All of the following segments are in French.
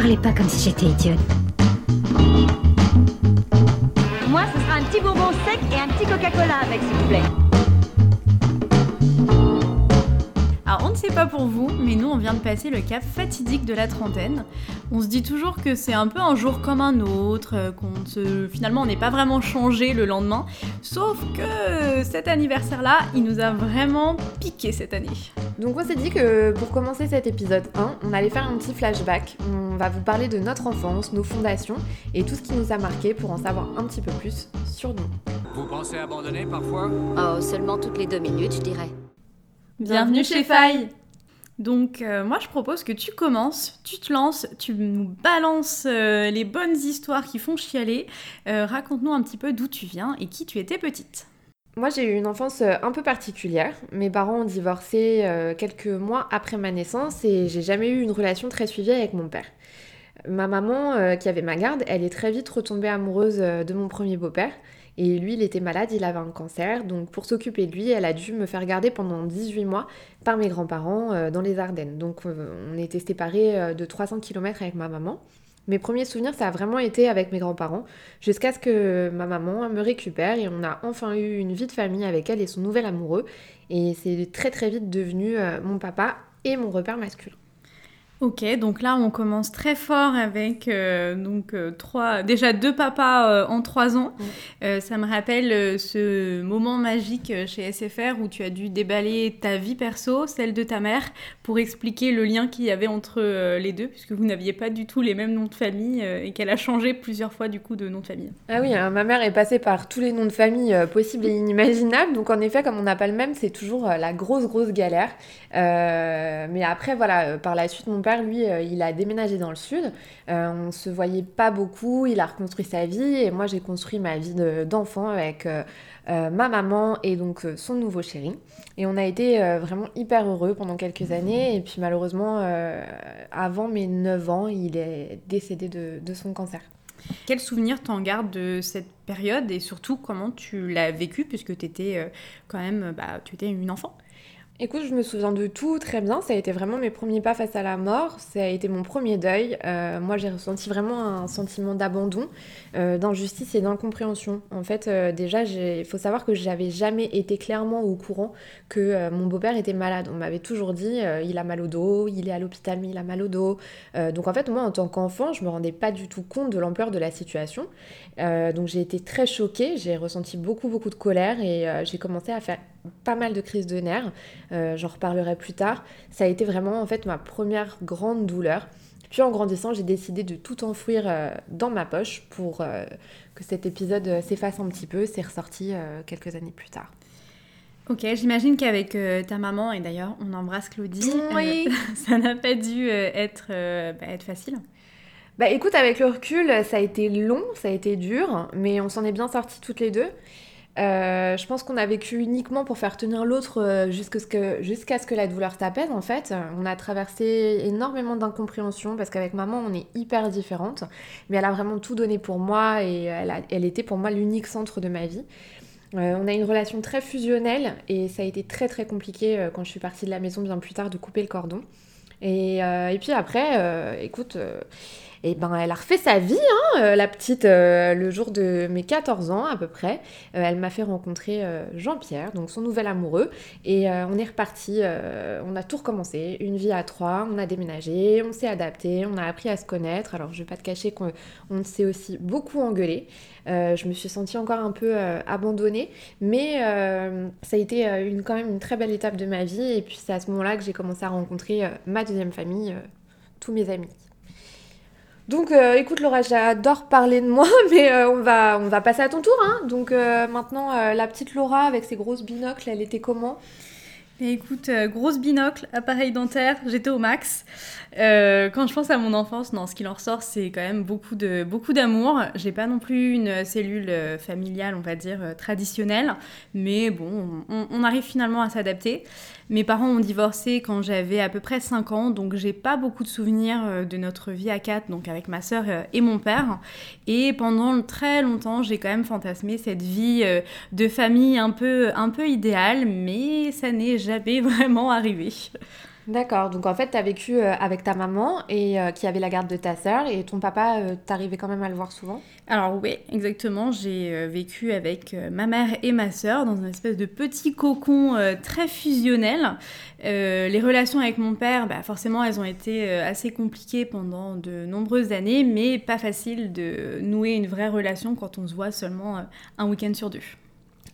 parlez pas comme si j'étais idiote. Moi, ce sera un petit bonbon sec et un petit Coca-Cola avec, s'il vous plaît. Alors on ne sait pas pour vous, mais nous on vient de passer le cap fatidique de la trentaine. On se dit toujours que c'est un peu un jour comme un autre, euh, qu'on se... finalement on n'est pas vraiment changé le lendemain. Sauf que cet anniversaire-là, il nous a vraiment piqué cette année. Donc on s'est dit que pour commencer cet épisode 1, on allait faire un petit flashback. On va vous parler de notre enfance, nos fondations et tout ce qui nous a marqué pour en savoir un petit peu plus sur nous. Vous pensez abandonner parfois Oh, seulement toutes les deux minutes, je dirais. Bienvenue chez Faille Donc euh, moi je propose que tu commences, tu te lances, tu nous balances euh, les bonnes histoires qui font chialer. Euh, Raconte-nous un petit peu d'où tu viens et qui tu étais petite. Moi j'ai eu une enfance euh, un peu particulière. Mes parents ont divorcé euh, quelques mois après ma naissance et j'ai jamais eu une relation très suivie avec mon père. Ma maman, euh, qui avait ma garde, elle est très vite retombée amoureuse de mon premier beau-père. Et lui, il était malade, il avait un cancer. Donc pour s'occuper de lui, elle a dû me faire garder pendant 18 mois par mes grands-parents dans les Ardennes. Donc on était séparés de 300 km avec ma maman. Mes premiers souvenirs, ça a vraiment été avec mes grands-parents, jusqu'à ce que ma maman me récupère et on a enfin eu une vie de famille avec elle et son nouvel amoureux. Et c'est très très vite devenu euh, mon papa et mon repère masculin. Ok, donc là on commence très fort avec euh, donc euh, trois, déjà deux papas euh, en trois ans. Ça me rappelle ce moment magique chez SFR où tu as dû déballer ta vie perso, celle de ta mère, pour expliquer le lien qu'il y avait entre les deux, puisque vous n'aviez pas du tout les mêmes noms de famille et qu'elle a changé plusieurs fois du coup de nom de famille. Ah oui, hein, ma mère est passée par tous les noms de famille possibles et inimaginables. Donc en effet, comme on n'a pas le même, c'est toujours la grosse grosse galère. Mais après, voilà, par la suite, mon père, lui, euh, il a déménagé dans le sud. Euh, on se voyait pas beaucoup. Il a reconstruit sa vie et moi, j'ai construit ma vie de- d'enfant avec euh, ma maman et donc son nouveau chéri. Et on a été vraiment hyper heureux pendant quelques années. Et puis malheureusement, avant mes 9 ans, il est décédé de, de son cancer. Quel souvenir t'en gardes de cette période et surtout comment tu l'as vécu puisque tu étais quand même, bah, tu étais une enfant? Écoute, je me souviens de tout très bien. Ça a été vraiment mes premiers pas face à la mort. Ça a été mon premier deuil. Euh, moi, j'ai ressenti vraiment un sentiment d'abandon, euh, d'injustice et d'incompréhension. En fait, euh, déjà, il faut savoir que j'avais jamais été clairement au courant que mon beau-père était malade. On m'avait toujours dit, il a mal au dos, il est à l'hôpital, mais il a mal au dos. Donc, en fait, moi, en tant qu'enfant, je me rendais pas du tout compte de l'ampleur de la situation. Donc, j'ai été très choquée. J'ai ressenti beaucoup, beaucoup de colère et j'ai commencé à faire pas mal de crises de nerfs. Euh, J'en reparlerai plus tard. Ça a été vraiment en fait ma première grande douleur. Puis en grandissant, j'ai décidé de tout enfouir euh, dans ma poche pour euh, que cet épisode s'efface un petit peu. C'est ressorti quelques années plus tard. Ok, j'imagine qu'avec ta maman, et d'ailleurs on embrasse Claudie, Oui. ça n'a pas dû être, bah, être facile. Bah écoute, avec le recul, ça a été long, ça a été dur, mais on s'en est bien sortis toutes les deux. Euh, je pense qu'on a vécu uniquement pour faire tenir l'autre euh, jusqu'à ce, que, la douleur s'apaise en fait. On a traversé énormément d'incompréhension parce qu'avec maman on est hyper différentes, mais elle a vraiment tout donné pour moi et elle, était pour moi l'unique centre de ma vie. Euh, on a une relation très fusionnelle et ça a été très très compliqué quand je suis partie de la maison bien plus tard de couper le cordon. Et, puis après, écoute, euh, eh ben, elle a refait sa vie, hein, euh, la petite, euh, le jour de mes 14 ans à peu près. Euh, elle m'a fait rencontrer Jean-Pierre, donc son nouvel amoureux, et on est reparti, on a tout recommencé, une vie à trois, on a déménagé, on s'est adapté, on a appris à se connaître. Alors je vais pas te cacher qu'on on s'est aussi beaucoup engueulé. Je me suis sentie encore un peu abandonnée, mais ça a été une, quand même une très belle étape de ma vie, et puis c'est à ce moment-là que j'ai commencé à rencontrer ma deuxième famille, tous mes amis. Donc euh, écoute Laura, j'adore parler de moi, mais euh, on, va, on va passer à ton tour. Hein. Donc euh, maintenant, euh, la petite Laura avec ses grosses binocles, elle était comment? Écoute, euh, grosse binocle, appareil dentaire, j'étais au max. Euh, quand je pense à mon enfance, non, ce qui en ressort, c'est quand même beaucoup de beaucoup d'amour. J'ai pas non plus une cellule euh, familiale, on va dire euh, traditionnelle, mais bon, on, arrive finalement à s'adapter. Mes parents ont divorcé quand j'avais à peu près 5 ans, donc j'ai pas beaucoup de souvenirs de notre vie à quatre, donc avec ma sœur et mon père. Et pendant très longtemps, j'ai quand même fantasmé cette vie de famille un peu un peu idéale, mais ça n'est jamais vraiment arrivé. D'accord, donc en fait, tu as vécu euh, avec ta maman et euh, qui avait la garde de ta sœur et ton papa, euh, t'arrivais quand même à le voir souvent? Alors oui, exactement. J'ai euh, vécu avec ma mère et ma sœur dans une espèce de petit cocon très fusionnel. Les relations avec mon père, bah, forcément, elles ont été assez compliquées pendant de nombreuses années, mais pas facile de nouer une vraie relation quand on se voit seulement un week-end sur deux.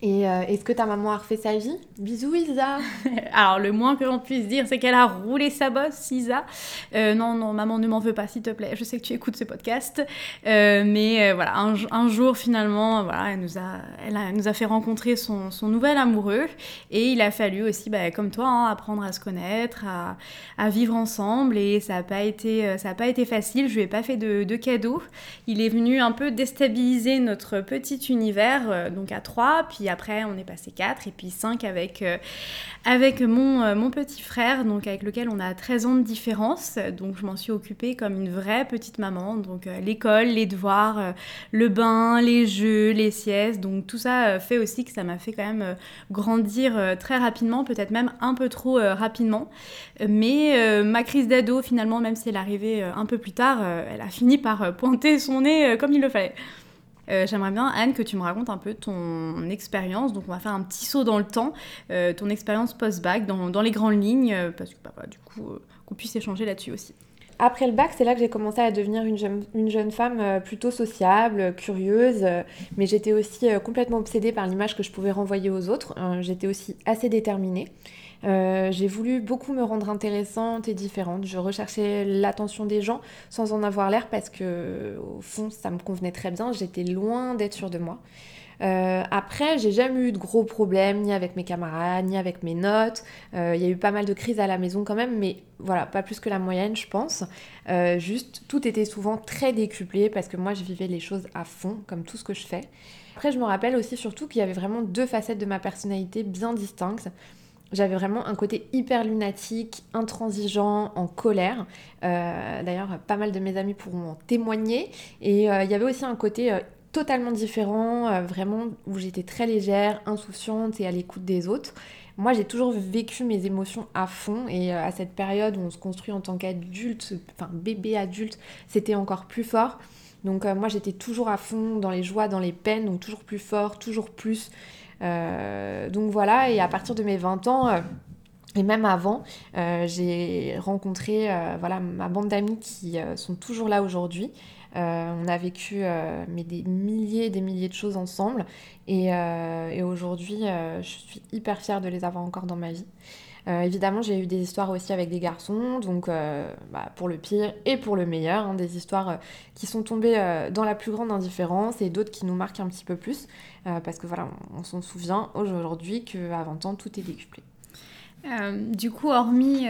Et euh, est-ce que ta maman a refait sa vie? Bisous Isa Alors, le moins que l'on puisse dire, c'est qu'elle a roulé sa bosse, Isa. Euh, non, non, maman, ne m'en veux pas, s'il te plaît. Je sais que tu écoutes ce podcast. Euh, mais euh, voilà, un, un jour, finalement, voilà, elle nous a, elle a- elle nous a fait rencontrer son, son nouvel amoureux. Et il a fallu aussi, bah, comme toi, hein, apprendre à se connaître, à, à vivre ensemble. Et ça n'a pas, été, ça a pas été facile. Je lui ai pas fait de, de cadeaux. Il est venu un peu déstabiliser notre petit univers, euh, donc à trois. Puis après, on est passé quatre. Et puis cinq avec, euh, avec mon, euh, mon petit frère, donc avec lequel on a 13 ans de différence. Donc je m'en suis occupée comme une vraie petite maman. Donc euh, l'école, les devoirs, le bain, les jeux, les siestes. Donc tout ça fait aussi que ça m'a fait quand même grandir très rapidement, peut-être même un peu trop rapidement. Mais ma crise d'ado, finalement, même si elle arrivait euh, un peu plus tard, elle a fini par pointer son nez comme il le fallait. Euh, J'aimerais bien, Anne, que tu me racontes un peu ton expérience. Donc, on va faire un petit saut dans le temps, euh, ton expérience post-bac dans, dans les grandes lignes, euh, parce que bah, du coup, qu'on puisse échanger là-dessus aussi. Après le bac, c'est là que j'ai commencé à devenir une jeune, une jeune femme plutôt sociable, curieuse, mais j'étais aussi complètement obsédée par l'image que je pouvais renvoyer aux autres. J'étais aussi assez déterminée. Euh, j'ai voulu beaucoup me rendre intéressante et différente. Je recherchais l'attention des gens sans en avoir l'air parce que, au fond, ça me convenait très bien. J'étais loin d'être sûre de moi. Euh, après, j'ai jamais eu de gros problèmes, ni avec mes camarades, ni avec mes notes. Euh, Il y a eu pas mal de crises à la maison quand même, mais voilà, pas plus que la moyenne, je pense. Euh, juste, tout était souvent très décuplé parce que moi, je vivais les choses à fond, comme tout ce que je fais. Après, je me rappelle aussi surtout qu'il y avait vraiment deux facettes de ma personnalité bien distinctes. J'avais vraiment un côté hyper lunatique, intransigeant, en colère. Euh, D'ailleurs, pas mal de mes amis pourront en témoigner. Et euh, il y avait aussi un côté euh, totalement différent, vraiment où j'étais très légère, insouciante et à l'écoute des autres. Moi, j'ai toujours vécu mes émotions à fond et à cette période où on se construit en tant qu'adulte, enfin bébé adulte, c'était encore plus fort. Donc euh, moi, j'étais toujours à fond dans les joies, dans les peines, donc toujours plus fort, toujours plus. Euh, donc voilà, et à partir de mes 20 ans, euh, et même avant, j'ai rencontré voilà, ma bande d'amis qui sont toujours là aujourd'hui. On a vécu mais des milliers et des milliers de choses ensemble. Et, aujourd'hui, je suis hyper fière de les avoir encore dans ma vie. Euh, évidemment, j'ai eu des histoires aussi avec des garçons, donc euh, bah, pour le pire et pour le meilleur, hein, des histoires euh, qui sont tombées dans la plus grande indifférence et d'autres qui nous marquent un petit peu plus, parce que voilà, on, on s'en souvient aujourd'hui qu'à 20 ans, tout est décuplé. Du coup, hormis,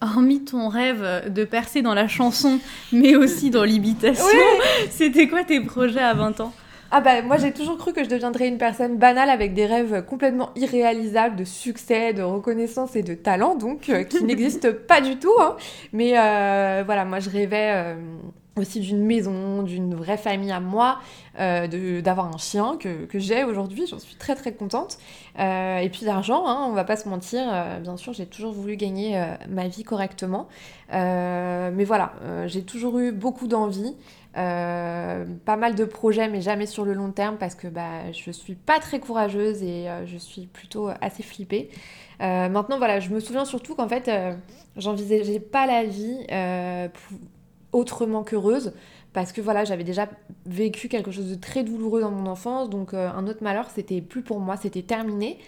hormis ton rêve de percer dans la chanson, mais aussi dans l'imitation, c'était quoi tes projets à 20 ans? Ah bah moi j'ai toujours cru que je deviendrais une personne banale avec des rêves complètement irréalisables de succès, de reconnaissance et de talent, donc euh, qui n'existent pas du tout. hein. Mais euh, voilà, moi je rêvais euh, aussi d'une maison, d'une vraie famille à moi, d'avoir un chien que, j'ai aujourd'hui, j'en suis très très contente. Et puis d'argent, hein, on va pas se mentir, bien sûr j'ai toujours voulu gagner ma vie correctement. Mais voilà, j'ai toujours eu beaucoup d'envie. Euh, pas mal de projets, mais jamais sur le long terme parce que bah, je suis pas très courageuse et euh, je suis plutôt assez flippée. Euh, maintenant, voilà, je me souviens surtout qu'en fait, j'envisageais pas la vie autrement qu'heureuse parce que voilà, j'avais déjà vécu quelque chose de très douloureux dans mon enfance, donc un autre malheur, c'était plus pour moi, c'était terminé.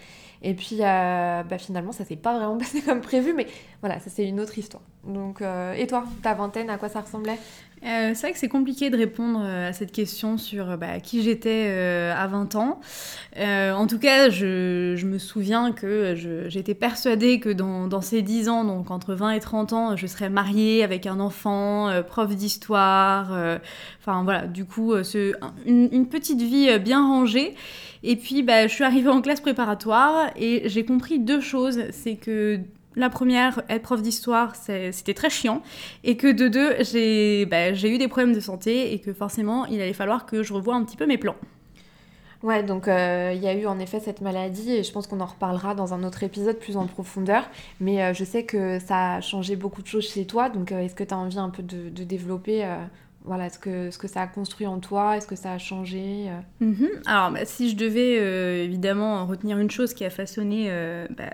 Et puis bah, finalement, ça s'est pas vraiment passé comme prévu, mais voilà, ça c'est une autre histoire. Donc, euh, et toi, ta vingtaine, à quoi ça ressemblait? Euh, c'est vrai que c'est compliqué de répondre euh, à cette question sur bah, qui j'étais à 20 ans. En tout cas, je, me souviens que j'étais persuadée que dans, ces 10 ans, donc entre 20 et 30 ans, je serais mariée avec un enfant, prof d'histoire. Enfin voilà, du coup, une, petite vie bien rangée. Et puis, bah, je suis arrivée en classe préparatoire et j'ai compris deux choses. C'est que la première, prof d'histoire, c'était très chiant et que de deux, j'ai bah, j'ai eu des problèmes de santé et que forcément, il allait falloir que je revoie un petit peu mes plans. Ouais, donc euh, il y a eu en effet cette maladie et je pense qu'on en reparlera dans un autre épisode plus en profondeur. Mais euh, je sais que ça a changé beaucoup de choses chez toi, donc euh, est-ce que tu as envie un peu de développer voilà, ce que, ce que ça a construit en toi Est-ce que ça a changé Mhm. Alors, bah, si je devais euh, évidemment retenir une chose qui a façonné euh, bah,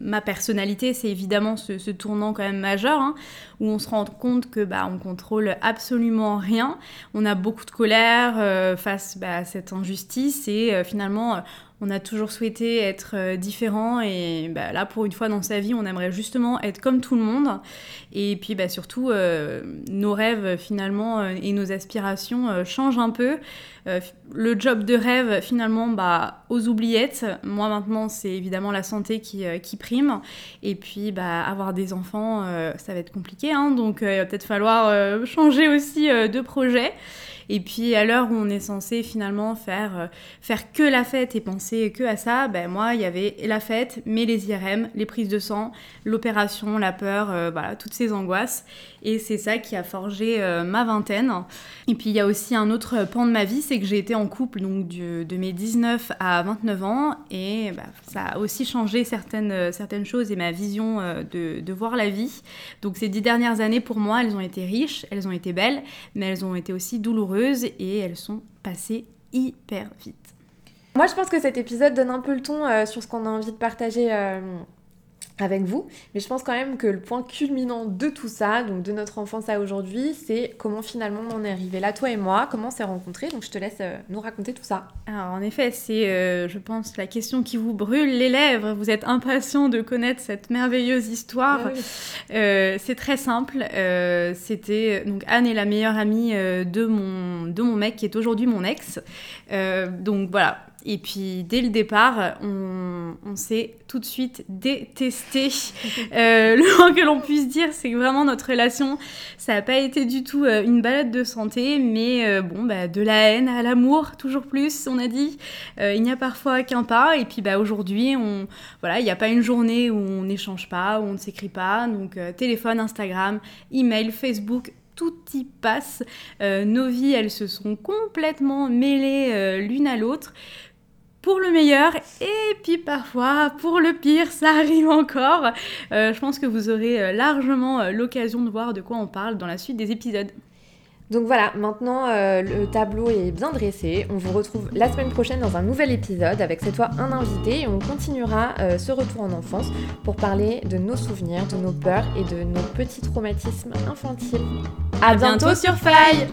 ma personnalité, c'est évidemment ce, ce tournant quand même majeur, hein, où on se rend compte que bah, on contrôle absolument rien. On a beaucoup de colère euh, face bah, à cette injustice et euh, finalement. On a toujours souhaité être euh, différent et bah, là, pour une fois dans sa vie, on aimerait justement être comme tout le monde. Et puis bah, surtout, euh, nos rêves finalement euh, et nos aspirations changent un peu. Le job de rêve, finalement, bah, aux oubliettes. Moi, maintenant, c'est évidemment la santé qui, prime. Et puis, bah, avoir des enfants, ça va être compliqué. hein. donc, il va peut-être falloir changer aussi de projet. Et puis, à l'heure où on est censé finalement faire, euh, faire que la fête et penser que à ça, ben, moi, il y avait la fête, mais les IRM, les prises de sang, l'opération, la peur, euh, voilà, toutes ces angoisses. Et c'est ça qui a forgé euh, ma vingtaine. Et puis il y a aussi un autre pan de ma vie, c'est que j'ai été en couple donc de mes 19 à 29 ans et bah, ça a aussi changé certaines, certaines choses et ma vision de, de voir la vie. Donc ces dix dernières années pour moi, elles ont été riches, elles ont été belles, mais elles ont été aussi douloureuses et elles sont passées hyper vite. Moi, je pense que cet épisode donne un peu le ton euh, sur ce qu'on a envie de partager euh, avec vous. Mais je pense quand même que le point culminant de tout ça, donc de notre enfance à aujourd'hui, c'est comment finalement on en est arrivé là, toi et moi, comment on s'est rencontrés. Donc je te laisse euh, nous raconter tout ça. Alors en effet, c'est, euh, je pense, la question qui vous brûle les lèvres. Vous êtes impatient de connaître cette merveilleuse histoire. Ah oui. Euh, c'est très simple. Euh, c'était donc Anne est la meilleure amie de mon de mon mec qui est aujourd'hui mon ex. Donc voilà. Et puis dès le départ, on, on s'est tout de suite détesté. Euh, le moins que l'on puisse dire, c'est que vraiment notre relation, ça n'a pas été du tout euh, une balade de santé, mais euh, bon, bah, de la haine à l'amour, toujours plus, on a dit. Euh, il n'y a parfois qu'un pas. Et puis bah, aujourd'hui, on, voilà, il n'y a pas une journée où on n'échange pas, où on ne s'écrit pas. Donc téléphone, Instagram, email, Facebook, tout y passe. Euh, nos vies, elles se sont complètement mêlées euh, l'une à l'autre. Pour le meilleur et puis parfois pour le pire, ça arrive encore. Euh, je pense que vous aurez euh, largement euh, l'occasion de voir de quoi on parle dans la suite des épisodes. Donc voilà, maintenant euh, le tableau est bien dressé. On vous retrouve la semaine prochaine dans un nouvel épisode avec cette fois un invité et on continuera euh, ce retour en enfance pour parler de nos souvenirs, de nos peurs et de nos petits traumatismes infantiles. À, bientôt sur Faille